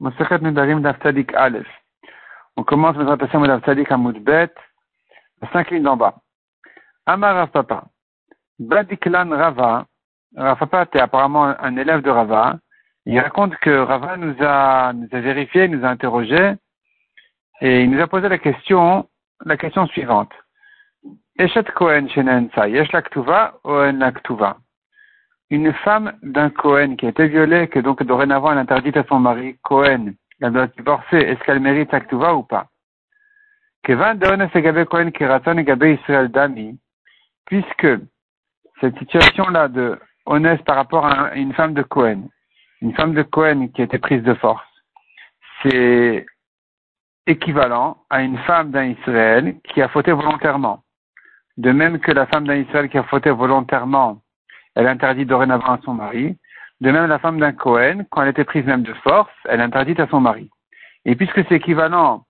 On commence notre attention d'Aftadik Amoudbet, à cinq lignes d'en bas. Amar Rav Papa. Badiklan Rava. Rav Papa était apparemment un élève de Rava. Il raconte que Rava nous a, nous a vérifié, nous a interrogé, et il nous a posé la question, la question suivante. Yesh Laktuva une femme d'un Cohen qui a été violée, que donc dorénavant elle interdite à son mari, Cohen, elle doit divorcer, est-ce qu'elle mérite Aktuva ou pas puisque cette situation-là de honnête par rapport à une femme de Cohen, une femme de Cohen qui a été prise de force, c'est équivalent à une femme d'un Israël qui a fauté volontairement. De même que la femme d'un Israël qui a fauté volontairement elle interdit dorénavant à son mari. De même, la femme d'un Cohen, quand elle était prise même de force, elle interdit à son mari. Et puisque c'est équivalent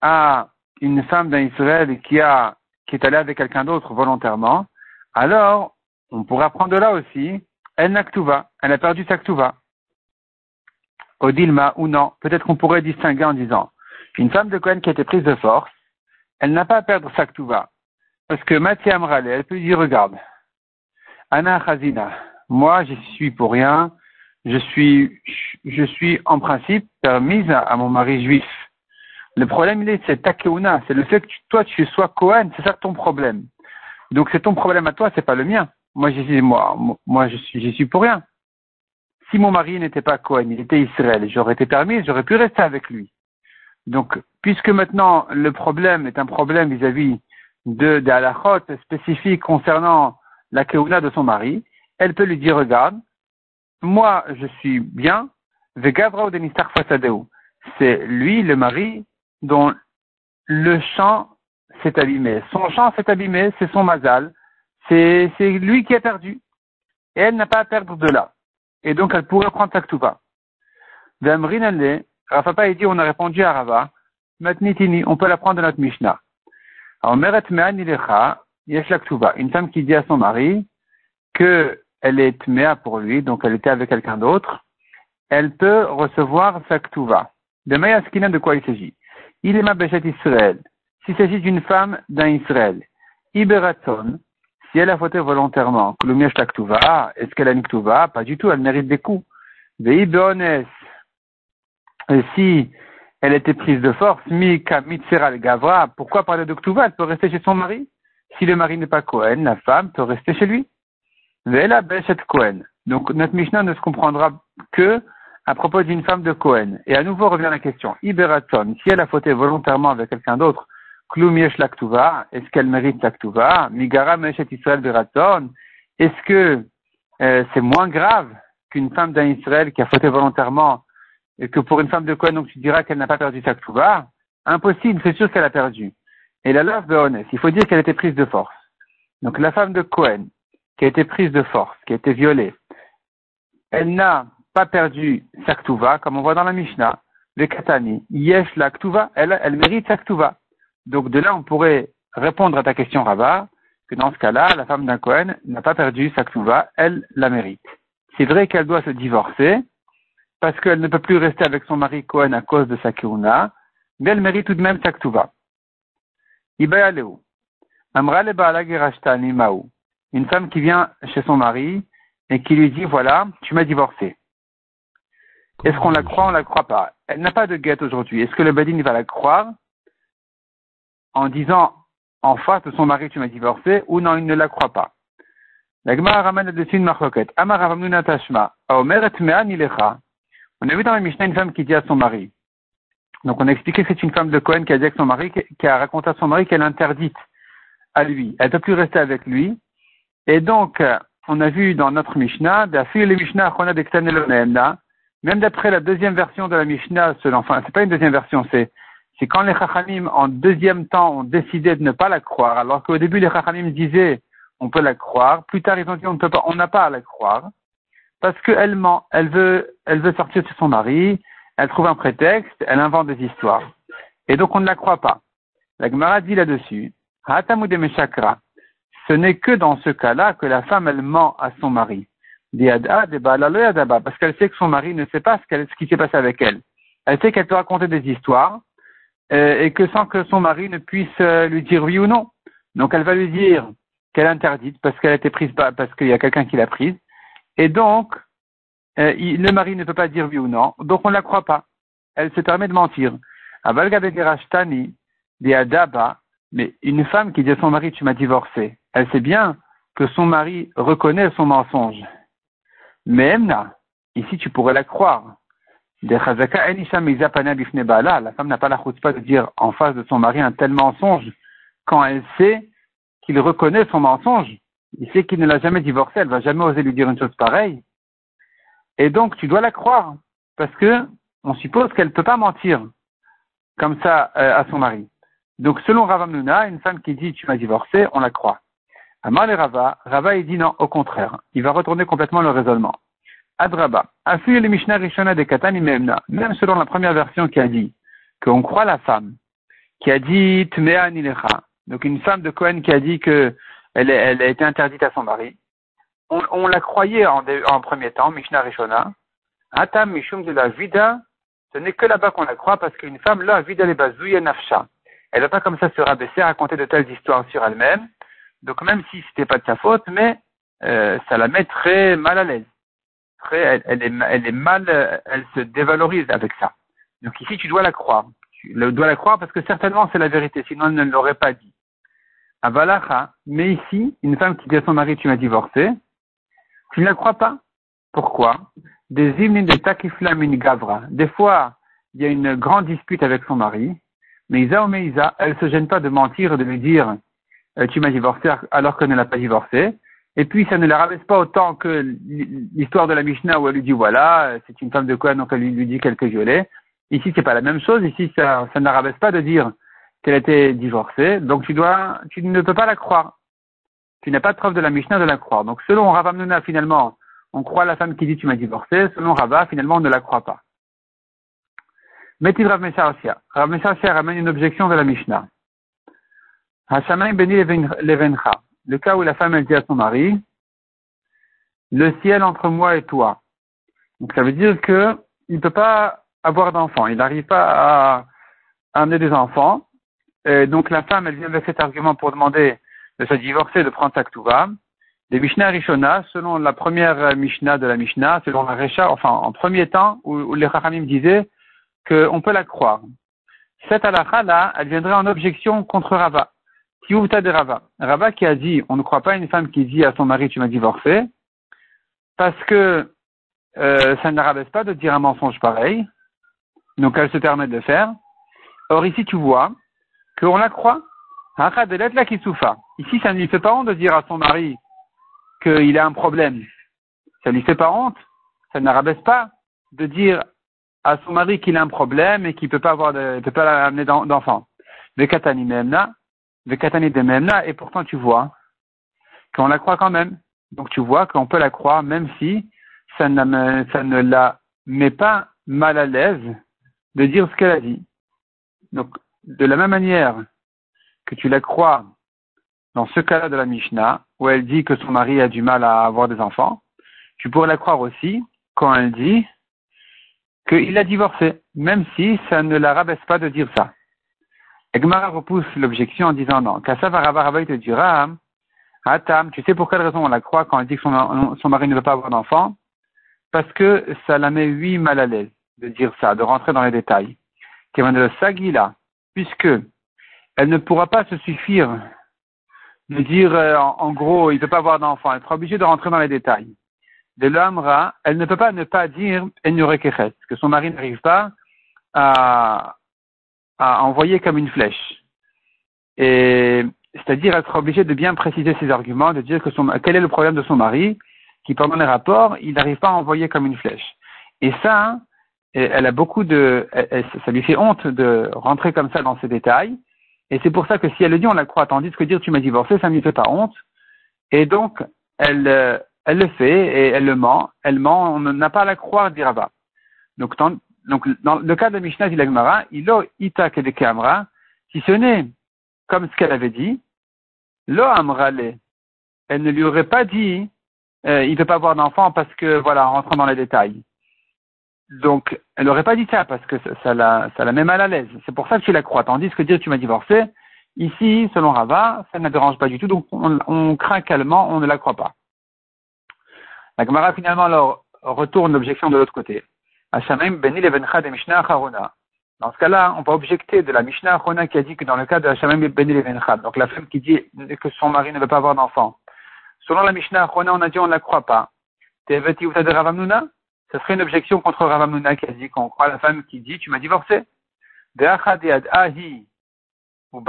à une femme d'un Israël qui a, qui est allée avec quelqu'un d'autre volontairement, alors, on pourrait apprendre de là aussi, elle n'a elle a perdu sa ktuva. Odilma ou non, peut-être qu'on pourrait distinguer en disant, une femme de Cohen qui a été prise de force, elle n'a pas à perdre sa ktuva. Parce que Mathieu Amrale, elle peut dire, regarde, Anna Khazina, moi je suis pour rien, je suis, je suis en principe permise à, mon mari juif. Le problème, il est, c'est takeuna, c'est le fait que toi tu sois Cohen, c'est ça ton problème. Donc c'est ton problème à toi, c'est pas le mien. Moi, je moi, moi, je suis, je suis pour rien. Si mon mari n'était pas Cohen, il était Israël, j'aurais été permise, j'aurais pu rester avec lui. Donc, puisque maintenant le problème est un problème vis-à-vis de, de halachot spécifiques concernant la keuna de son mari, elle peut lui dire, regarde, moi je suis bien, c'est lui, le mari, dont le champ s'est abîmé. Son champ s'est abîmé, c'est son mazal, c'est lui qui a perdu. Et elle n'a pas à perdre de là. Et donc elle pourrait prendre sa ktuba. Rafa a dit, on a répondu à Rava, Matnitini, on peut la prendre de notre Mishnah. Alors, Meret une femme qui dit à son mari que elle est tméa pour lui, donc elle était avec quelqu'un d'autre, elle peut recevoir sa ktuva. De Mayaskina, de quoi il s'agit Il est ma Israël. S'il s'agit d'une femme d'un Israël, Iberaton, si elle a fauté volontairement, la est-ce qu'elle a une ktuva Pas du tout, elle mérite des coups. Veibeones, si elle était prise de force, mi gavra, pourquoi parler de ktuva Elle peut rester chez son mari? Si le mari n'est pas Cohen, la femme peut rester chez lui. Vela Beshet Cohen. Donc notre Mishnah ne se comprendra que à propos d'une femme de Cohen. Et à nouveau revient la question. Iberaton, si elle a fauté volontairement avec quelqu'un d'autre, Klum Yesh Laktuva, est-ce qu'elle mérite Laktuva Migara Meshet Israël Beraton, est-ce que euh, c'est moins grave qu'une femme d'un Israël qui a fauté volontairement et que pour une femme de Cohen, donc tu diras qu'elle n'a pas perdu sa Impossible, c'est sûr qu'elle a perdu. Et la lave Béonès, il faut dire qu'elle était prise de force. Donc la femme de Cohen, qui a été prise de force, qui a été violée, elle n'a pas perdu sa ktuva, comme on voit dans la Mishnah, le Katani, Yesh la ktuva, elle, elle mérite sa ktuva. Donc de là, on pourrait répondre à ta question, Rava, que dans ce cas-là, la femme d'un Cohen n'a pas perdu sa ktuva, elle la mérite. C'est vrai qu'elle doit se divorcer, parce qu'elle ne peut plus rester avec son mari Cohen à cause de sa keuna, mais elle mérite tout de même sa ktuva. Une femme qui vient chez son mari et qui lui dit voilà, tu m'as divorcé. Est-ce qu'on la croit ou on la croit pas? Elle n'a pas de guette aujourd'hui. Est-ce que le badin va la croire en disant en face de son mari tu m'as divorcé ou non, il ne la croit pas? La Gemara ramène dessus une marloquette. On a vu dans la Mishnah une femme qui dit à son mari donc on a expliqué que c'est une femme de Cohen qui a dit à son mari, qui a raconté à son mari qu'elle interdite à lui. Elle ne peut plus rester avec lui. Et donc, on a vu dans notre Mishnah, même d'après la deuxième version de la Mishnah, enfin, c'est pas une deuxième version, c'est, c'est quand les Chachamim, en deuxième temps, ont décidé de ne pas la croire, alors qu'au début, les Chachamim disaient, on peut la croire, plus tard, ils ont dit, on ne peut pas, on n'a pas à la croire, parce qu'elle ment, elle veut, elle veut sortir de son mari, elle trouve un prétexte, elle invente des histoires. Et donc on ne la croit pas. La Gemara dit là-dessus, ce n'est que dans ce cas-là que la femme, elle ment à son mari. Parce qu'elle sait que son mari ne sait pas ce, qui s'est passé avec elle. Elle sait qu'elle peut raconter des histoires euh, et que sans que son mari ne puisse euh, lui dire oui ou non. Donc elle va lui dire qu'elle est interdite parce qu'elle a été prise parce qu'il y a quelqu'un qui l'a prise. Et donc, euh, le mari ne peut pas dire oui ou non. Donc on ne la croit pas. Elle se permet de mentir. Mais une femme qui dit à son mari tu m'as divorcé, elle sait bien que son mari reconnaît son mensonge. Mais ici tu pourrais la croire. La femme n'a pas la pas de dire en face de son mari un tel mensonge quand elle sait qu'il reconnaît son mensonge. Il sait qu'il ne l'a jamais divorcé, elle va jamais oser lui dire une chose pareille. Et donc tu dois la croire parce que on suppose qu'elle ne peut pas mentir comme ça euh, à son mari. Donc selon Ravamnuna, une femme qui dit tu m'as divorcé, on la croit. Amar et Rava, Rava il dit non, au contraire, il va retourner complètement le raisonnement. Adraba. le Mishnah Rishona de Katani Memna. Même selon la première version qui a dit qu'on croit la femme, qui a dit Tmea Nilecha. Donc une femme de Cohen qui a dit que elle, elle a été interdite à son mari. On, la croyait en, en, premier temps, Mishnah Rishona. Atam Mishum de la Vida. Ce n'est que là-bas qu'on la croit parce qu'une femme, là, Vida le Bazouya Nafsha. Elle va pas comme ça se rabaisser, raconter de telles histoires sur elle-même. Donc même si c'était pas de sa faute, mais euh, ça la met très mal à l'aise est, elle est mal, elle se dévalorise avec ça. Donc ici, tu dois la croire. Tu dois la croire parce que certainement c'est la vérité, sinon elle ne l'aurait pas dit. Avalacha, mais ici, une femme qui dit à son mari, tu m'as divorcé, tu ne la crois pas? Pourquoi? Des hymnes de takiflamin gavra. Des fois, il y a une grande dispute avec son mari, mais Isa ou Meisa, elle se gêne pas de mentir, de lui dire, euh, tu m'as divorcé alors qu'elle ne l'a pas divorcé. Et puis, ça ne la rabaisse pas autant que l'histoire de la Mishnah où elle lui dit voilà, c'est une femme de quoi, donc elle lui, dit quelques violets. Ici, c'est pas la même chose. Ici, ça, ça ne la rabaisse pas de dire qu'elle était divorcée. Donc, tu dois, tu ne peux pas la croire. Tu n'as pas de preuve de la Mishnah de la croire. Donc, selon Rav finalement, on croit la femme qui dit tu m'as divorcé. Selon Rava, finalement, on ne la croit pas. Metil Rav Mesharosia. Rav Mesharosia ramène une objection de la Mishnah. Hashamayim beni levencha le cas où la femme elle dit à son mari, le ciel entre moi et toi. Donc ça veut dire que il ne peut pas avoir d'enfants, il n'arrive pas à, amener des enfants. Et donc la femme, elle vient avec cet argument pour demander de se divorcer, de prendre sa ktuva. Les Mishnah Rishona, selon la première Mishnah de la Mishnah, selon la enfin en premier temps, où, les Chachamim disaient qu'on peut la croire. Cette halakha là, elle viendrait en objection contre Rava de Rava? Rava qui a dit, on ne croit pas une femme qui dit à son mari, tu m'as divorcé, parce que euh, ça ne rabaisse pas de dire un mensonge pareil, donc elle se permet de le faire. Or ici, tu vois qu'on la croit. Ici, ça ne lui fait pas honte de dire à son mari qu'il a un problème. Ça ne lui fait pas honte. Ça ne rabaisse pas de dire à son mari qu'il a un problème et qu'il ne peut pas avoir de, peut pas amener d'enfant. De Memna, et pourtant tu vois qu'on la croit quand même. Donc tu vois qu'on peut la croire même si ça, ça ne la met pas mal à l'aise de dire ce qu'elle a dit. Donc de la même manière que tu la crois dans ce cas-là de la Mishnah, où elle dit que son mari a du mal à avoir des enfants, tu pourrais la croire aussi quand elle dit qu'il a divorcé, même si ça ne la rabaisse pas de dire ça. Egmara repousse l'objection en disant non. Kassav te dira, Atam, tu sais pour quelle raison on la croit quand elle dit que son, mari ne veut pas avoir d'enfant? Parce que ça la met huit mal à l'aise de dire ça, de rentrer dans les détails. de Sagila, puisque elle ne pourra pas se suffire de dire euh, en, gros il ne peut pas avoir d'enfant, elle sera obligée de rentrer dans les détails. De l'âmera, elle ne peut pas ne pas dire que son mari n'arrive pas à, à envoyer comme une flèche. Et c'est-à-dire être obligé de bien préciser ses arguments, de dire que son, quel est le problème de son mari, qui pendant les rapports, il n'arrive pas à envoyer comme une flèche. Et ça, elle a beaucoup de, ça lui fait honte de rentrer comme ça dans ces détails. Et c'est pour ça que si elle le dit, on la croit. Tandis que dire tu m'as divorcé, ça ne lui fait pas honte. Et donc, elle, elle le fait et elle le ment. Elle ment, on n'a pas à la croire, dira bas. Donc, donc, dans le cas de Mishnah Dilagmara, il a ita de kamra, si ce n'est comme ce qu'elle avait dit, lo amrale. Elle ne lui aurait pas dit, euh, il ne peut pas avoir d'enfant parce que, voilà, en rentrant dans les détails. Donc, elle n'aurait pas dit ça parce que ça, ça, la, ça la met mal à l'aise. C'est pour ça que tu la crois. Tandis que dire tu m'as divorcé, ici, selon Rava, ça ne dérange pas du tout. Donc, on, on craint calmement, on ne la croit pas. La Gemara finalement alors retourne l'objection de l'autre côté. Harona. Dans ce cas-là, on va objecter de la Mishnah Harona qui a dit que dans le cas de Hachamim beni levencha, donc la femme qui dit que son mari ne veut pas avoir d'enfant, selon la Mishnah Harona, on a dit on ne la croit pas. Ce serait une objection contre Ravamnuna qui a dit qu'on croit la femme qui dit tu m'as divorcé. ou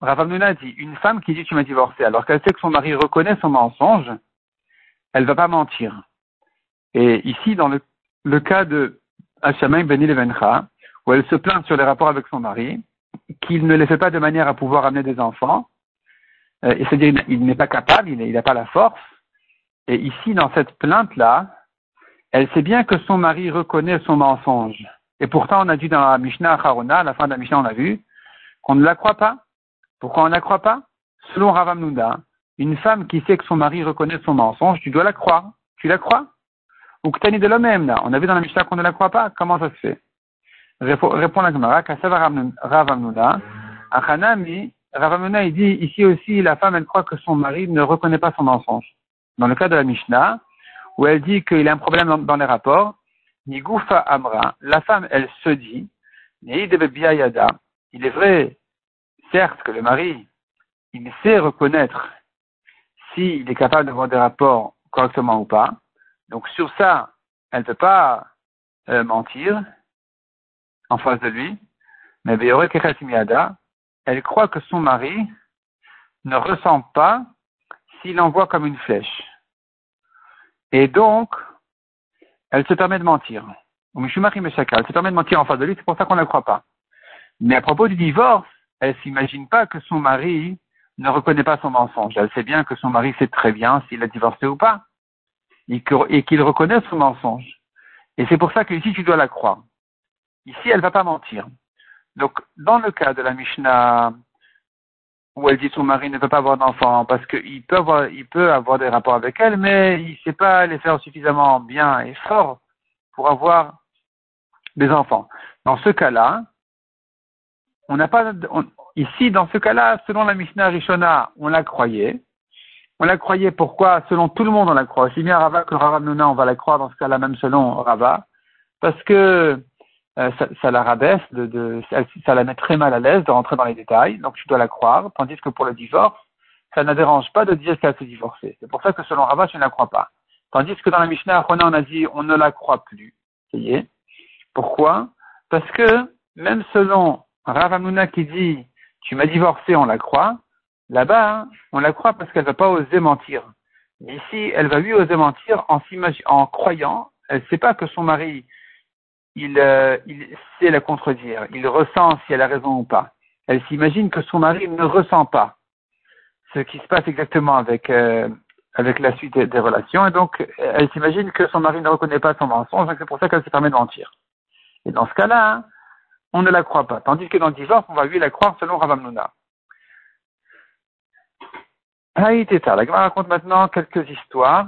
Ravamnuna dit une femme qui dit tu m'as divorcé alors qu'elle sait que son mari reconnaît son mensonge, elle va pas mentir. Et ici, dans le, cas de Hachamay Beni Levencha, où elle se plaint sur les rapports avec son mari, qu'il ne les fait pas de manière à pouvoir amener des enfants, euh, c'est-à-dire il n'est pas capable, il n'a pas la force. Et ici, dans cette plainte-là, elle sait bien que son mari reconnaît son mensonge. Et pourtant, on a dit dans la Mishnah Harona, à la fin de la Mishnah, on a vu qu'on ne la croit pas. Pourquoi on ne la croit pas? Selon Ravamnouda, une femme qui sait que son mari reconnaît son mensonge, tu dois la croire. Tu la crois? Ou que de la même, là. On a vu dans la Mishnah qu'on ne la croit pas. Comment ça se fait? Répond la Gemara, Ravamnuna. Achanami, Ravamnuna, il dit, ici aussi, la femme, elle croit que son mari ne reconnaît pas son mensonge. Dans le cas de la Mishnah, où elle dit qu'il a un problème dans, les rapports, Nigufa Amra, la femme, elle se dit, il est vrai, certes, que le mari, il sait reconnaître s'il est capable d'avoir des rapports correctement ou pas. Donc sur ça, elle ne peut pas euh, mentir en face de lui. Mais elle croit que son mari ne ressent pas s'il envoie comme une flèche. Et donc, elle se permet de mentir. Elle se permet de mentir en face de lui, c'est pour ça qu'on ne la croit pas. Mais à propos du divorce, elle s'imagine pas que son mari ne reconnaît pas son mensonge. Elle sait bien que son mari sait très bien s'il a divorcé ou pas, et qu'il reconnaît son mensonge. Et c'est pour ça que ici tu dois la croire. Ici, elle ne va pas mentir. Donc, dans le cas de la Mishnah, où elle dit son mari ne peut pas avoir d'enfant parce qu'il peut avoir, il peut avoir des rapports avec elle, mais il ne sait pas les faire suffisamment bien et fort pour avoir des enfants. Dans ce cas-là, on n'a pas, Ici, dans ce cas-là, selon la Mishnah Rishona, on la croyait. On la croyait pourquoi? Selon tout le monde, on la croit. Aussi bien Rava que Rava Nuna, on va la croire dans ce cas-là, même selon Rava. Parce que euh, ça, la rabaisse, de, ça, la met très mal à l'aise de rentrer dans les détails. Donc tu dois la croire. Tandis que pour le divorce, ça ne dérange pas de dire qu'elle s'est divorcée. C'est pour ça que selon Rava, tu ne la crois pas. Tandis que dans la Mishnah on a dit on ne la croit plus. Vous voyez Pourquoi? Parce que même selon Rava Nuna qui dit tu m'as divorcé, on la croit. Là-bas, hein, on la croit parce qu'elle ne va pas oser mentir. Ici, elle va lui oser mentir en, en croyant, elle ne sait pas que son mari, il, euh, il sait la contredire, il ressent si elle a raison ou pas. Elle s'imagine que son mari ne ressent pas ce qui se passe exactement avec, euh, avec la suite des, relations, et donc elle s'imagine que son mari ne reconnaît pas son mensonge, c'est pour ça qu'elle se permet de mentir. Et dans ce cas-là, hein, on ne la croit pas. Tandis que dans le divorce, on va lui la croire selon Ravamnuna. Haïteta. La Gemara raconte maintenant quelques histoires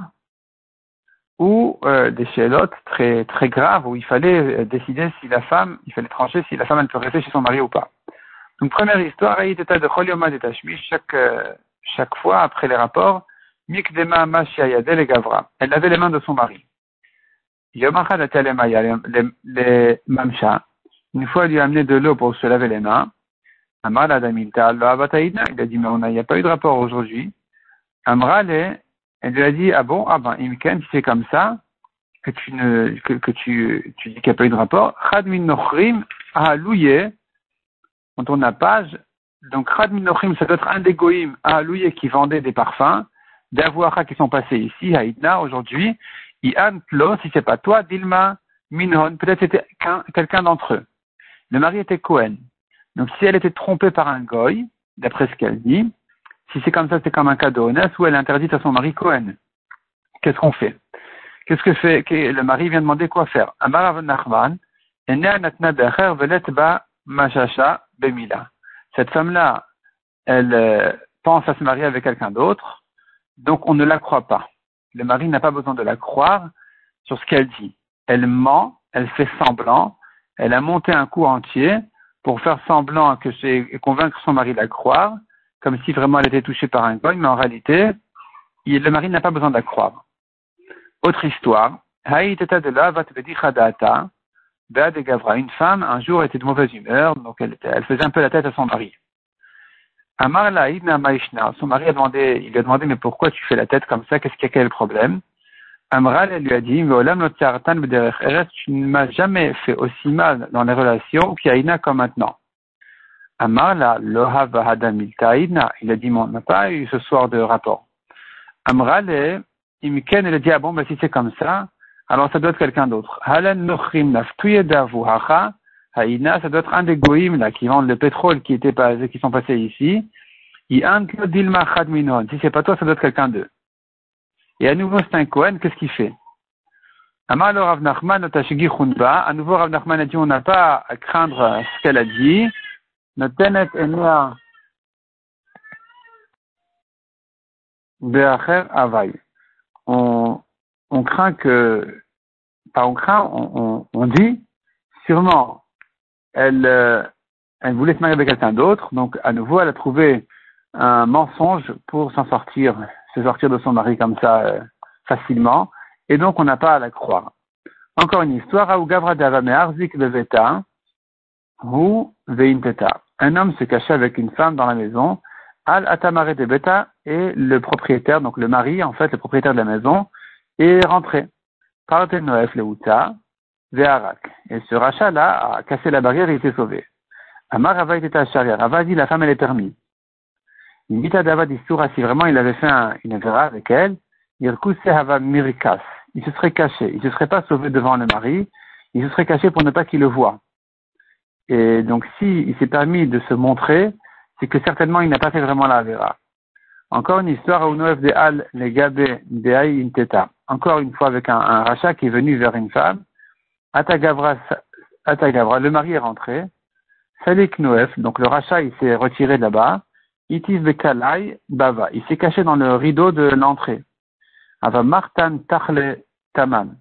où euh, des chélotes très très graves où il fallait euh, décider si la femme, il fallait trancher si la femme elle peut rester chez son mari ou pas. Donc première histoire, de de chaque euh, chaque fois après les rapports, Mikdema et Gavra. Elle avait les mains de son mari. Yomachad les Mamsha? Une fois, il lui a amené de l'eau pour se laver les mains. Il a dit, mais on n'y a pas eu de rapport aujourd'hui. Elle lui a dit, ah bon, ah ben, Imken, c'est comme ça, que tu que, tu, tu dis qu'il n'y a pas eu de rapport. Chadmin Nochrim, ah, louye, on tourne la page. Donc, Chadmin Nochrim, ça doit être un des goïm, ah, louye, qui vendait des parfums, d'Avoara qui sont passés ici, à Idna, aujourd'hui. Ian Plo, si c'est pas toi, Dilma, Minhon, peut-être c'était quelqu'un d'entre eux. Le mari était Cohen. Donc si elle était trompée par un goy, d'après ce qu'elle dit, si c'est comme ça, c'est comme un cadeau honnête, ou elle interdit à son mari Cohen. Qu'est-ce qu'on fait? Qu'est-ce que fait Le mari vient demander quoi faire? Cette femme-là, elle euh, pense à se marier avec quelqu'un d'autre, donc on ne la croit pas. Le mari n'a pas besoin de la croire sur ce qu'elle dit. Elle ment elle fait semblant, elle a monté un coup entier pour faire semblant que c'est, convaincre son mari de la croire, comme si vraiment elle était touchée par un coin, mais en réalité, le mari n'a pas besoin de la croire. Autre histoire. Une femme, un jour, était de mauvaise humeur, donc elle, elle faisait un peu la tête à son mari. Son mari a demandé, il lui a demandé, mais pourquoi tu fais la tête comme ça, qu'est-ce qu'il y a, quel problème? Amral, elle lui a dit, tu ne m'as jamais fait aussi mal dans les relations qu'Aïna comme maintenant. Amar, la il a dit, on n'a pas eu ce soir de rapport. Amral, Imken, elle a dit, ah bon, ben, si c'est comme ça, alors ça doit être quelqu'un d'autre. Halen nochrim Haïna, ça doit être un des goïms, là, qui vendent le pétrole qui était pas, qui sont passés ici. Si c'est pas toi, ça doit être quelqu'un d'eux. Et à nouveau, c'est un Cohen, qu'est-ce qu'il fait? Amal Rav Nachman, à nouveau Rav Nachman a dit, on n'a pas à craindre ce qu'elle a dit. Beacher avay. On, craint que, pas on craint, on, on, on dit, sûrement, elle, elle voulait se marier avec quelqu'un d'autre, donc à nouveau, elle a trouvé un mensonge pour s'en sortir, se sortir de son mari comme ça euh, facilement, et donc on n'a pas à la croire. Encore une histoire, ou Gavra Arzik Beveta, ou Veinteta. Un homme se cachait avec une femme dans la maison, Al Atamare de Beta, et le propriétaire, donc le mari, en fait, le propriétaire de la maison, est rentré. Parte Noef Leuta, Ve'arak. Et ce rachat-là a cassé la barrière et était sauvé. Amar Rava était à. Rava dit la femme elle est permise. Dit à Dava si vraiment il avait fait une vera avec elle, il se serait caché. Il ne se serait pas sauvé devant le mari. Il se serait caché pour ne pas qu'il le voie. Et donc, s'il il s'est permis de se montrer, c'est que certainement il n'a pas fait vraiment la vera. Encore une histoire au Noef de Al Legabe de Inteta. Encore une fois avec un, rachat qui est venu vers une femme Atagavra, le mari est rentré. Salik Noef, donc le rachat, il s'est retiré là-bas. Itis Bekalai Bava, il s'est caché dans le rideau de l'entrée. Ava Martan Tachle Taman.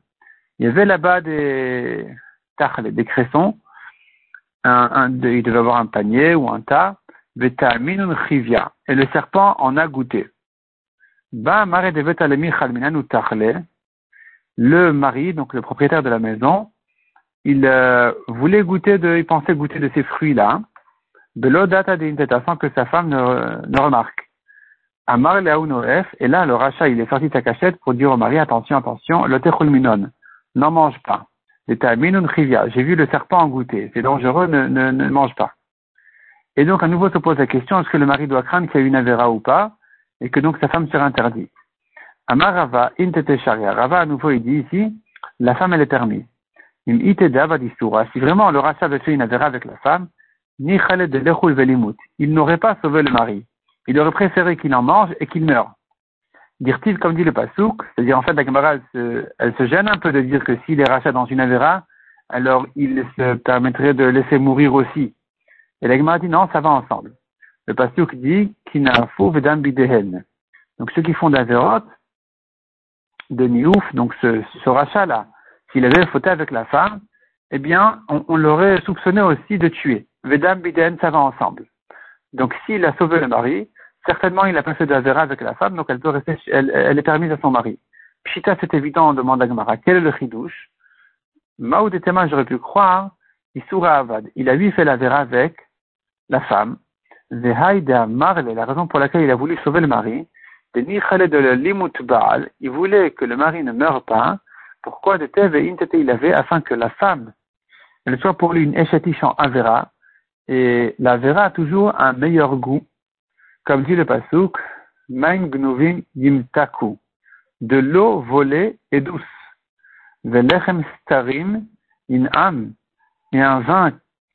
Il y avait là-bas des tachle, des cressons. Un, il devait avoir un panier ou un tas. Et le serpent en a goûté. Le mari, donc le propriétaire de la maison, il euh, voulait goûter de, il pensait goûter de ces fruits-là, de l'odata d'inteta, sans que sa femme ne, ne remarque. Amar et là, le rachat, il est sorti de sa cachette pour dire au mari, attention, attention, le n'en mange pas. J'ai vu le serpent en goûter, c'est dangereux, ne, mange pas. Et donc, à nouveau se pose la question, est-ce que le mari doit craindre qu'il y ait une avéra ou pas, et que donc sa femme sera interdite? Amar Rava, intete sharia. Rava, à nouveau, il dit ici, la femme, elle est permise si vraiment le rachat avait fait une affaire avec la femme, ni de il n'aurait pas sauvé le mari. Il aurait préféré qu'il en mange et qu'il meure. Dire-t-il, comme dit le Pasouk, c'est-à-dire en fait la Gemara, elle se, gêne un peu de dire que s'il est rachat dans une avera, alors il se permettrait de laisser mourir aussi. Et la Gemara dit non, ça va ensemble. Le Pasouk dit fou vedam bidehen. Donc ceux qui font d'averot, de niouf, donc ce, rachat-là, s'il avait fauté avec la femme, eh bien, on, l'aurait soupçonné aussi de tuer. Vedam Biden, ça va ensemble. Donc, s'il a sauvé le mari, certainement il a pas fait de avec la femme, donc elle peut rester, elle, elle est permise à son mari. Pshita, c'est évident, on demande à Gemara, quel est le chidouche? Maoud et j'aurais pu croire, Isura Avad. Il a lui fait la vera avec la femme. Marle, la raison pour laquelle il a voulu sauver le mari, de limut Baal, il voulait que le mari ne meure pas, pourquoi de Tev et Intete il avait afin que la femme, elle soit pour lui une échatiche en Avera, et la Vera a toujours un meilleur goût, comme dit le Pasuk, Main Gnuvim Yimtaku, de l'eau volée et douce, Velechem Starim in Am, et un vin,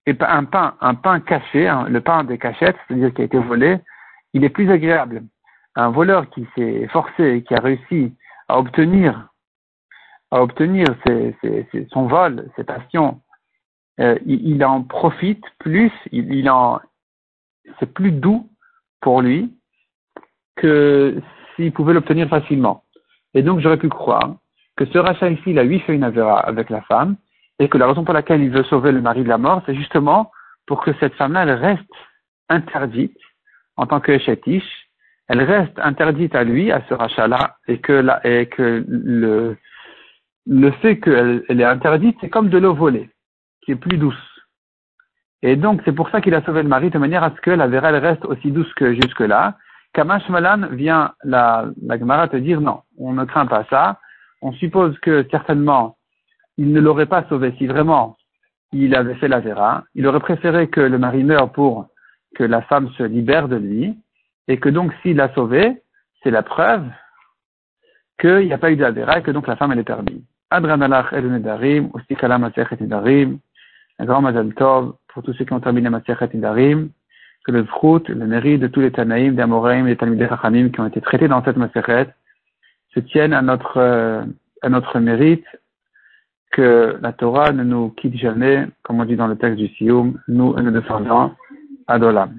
et un pain, un pain caché, le pain des cachettes, c'est-à-dire qui a été volé, il est plus agréable. Un voleur qui s'est forcé, qui a réussi à obtenir à obtenir son vol, ses passions, euh, il, en profite plus, il, en, c'est plus doux pour lui que s'il pouvait l'obtenir facilement. Et donc j'aurais pu croire que ce rachat ici, il a lui fait une avéra avec la femme, et que la raison pour laquelle il veut sauver le mari de la mort, c'est justement pour que cette femme-là, elle reste interdite en tant que chétiche, elle reste interdite à lui, à ce rachat-là, et que, la, et que le, le fait qu'elle elle est interdite, c'est comme de l'eau volée, qui est plus douce. Et donc, c'est pour ça qu'il a sauvé le mari, de manière à ce que la elle reste aussi douce que jusque-là. Kamash Malan vient, la, la Gemara te dire non, on ne craint pas ça. On suppose que certainement, il ne l'aurait pas sauvé si vraiment il avait fait la vera. Il aurait préféré que le mari meure pour que la femme se libère de lui. Et que donc, s'il l'a sauvé, c'est la preuve qu'il n'y a pas eu de la et que donc la femme elle est permise. Adranalach el nedarim, ustikala masechet nedarim, un grand mazal pour tous ceux qui ont terminé masechet nedarim, que le fruit, le mérite de tous les Tanaïm, des Amoraïm, des Talmidei Chachamim qui ont été traités dans cette masechet se tiennent à notre, euh, à notre mérite, que la Torah ne nous quitte jamais, comme on dit dans le texte du Sioum, nous et nos descendants, Adolam.